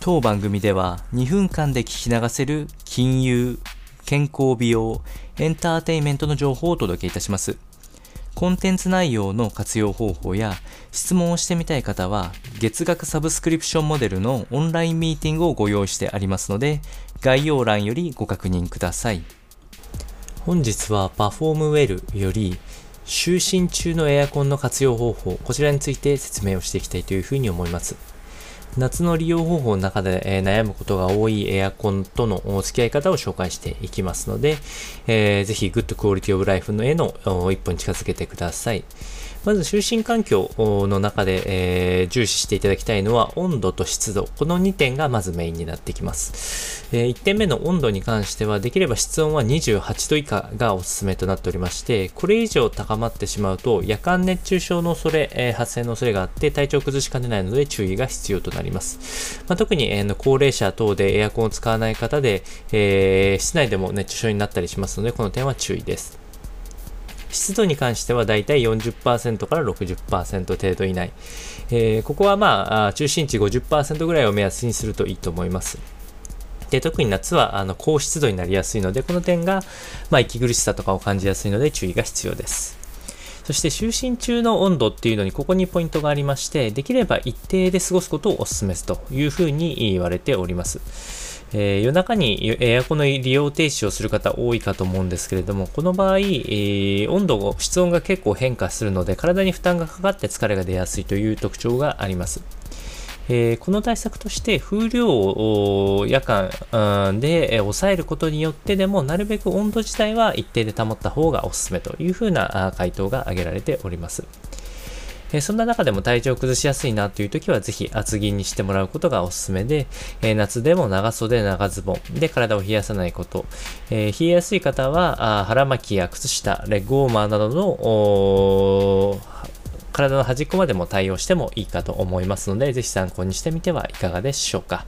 当番組では2分間で聞き流せる金融、健康美容、エンターテインメントの情報をお届けいたします。コンテンツ内容の活用方法や質問をしてみたい方は月額サブスクリプションモデルのオンラインミーティングをご用意してありますので概要欄よりご確認ください。本日はパフォームウェルより就寝中のエアコンの活用方法、こちらについて説明をしていきたいというふうに思います。夏の利用方法の中で、え、悩むことが多いエアコンとの付き合い方を紹介していきますので、えー、ぜひグッドクオリティオブライフのへの一歩に近づけてください。まず就寝環境の中で、えー、重視していただきたいのは温度と湿度。この2点がまずメインになってきます。えー、1点目の温度に関しては、できれば室温は28度以下がおすすめとなっておりまして、これ以上高まってしまうと、夜間熱中症の恐れ、えー、発生の恐れがあって体調崩しかねないので注意が必要となります。なりまあ、特に、えー、高齢者等でエアコンを使わない方で、えー、室内でも熱中症になったりしますので、この点は注意です。湿度に関してはだいたい40%から60%程度以内。えー、ここはまあ、中心値50%ぐらいを目安にするといいと思います。で、特に夏はあの高湿度になりやすいので、この点が、まあ、息苦しさとかを感じやすいので注意が必要です。そして就寝中の温度っていうのにここにポイントがありまして、できれば一定で過ごすことをお勧めすというふうに言われております。えー、夜中にエアコンの利用停止をする方多いかと思うんですけれども、この場合、えー、温度、室温が結構変化するので、体に負担がかかって疲れが出やすいという特徴があります。えー、この対策として風量を夜間で抑えることによってでもなるべく温度自体は一定で保った方がおすすめというふうな回答が挙げられております。えそんな中でも体調を崩しやすいなという時は、ぜひ厚着にしてもらうことがおすすめで、え夏でも長袖、長ズボンで体を冷やさないこと、え冷えやすい方は、腹巻きや靴下、レッグウォーマーなどの体の端っこまでも対応してもいいかと思いますので、ぜひ参考にしてみてはいかがでしょうか。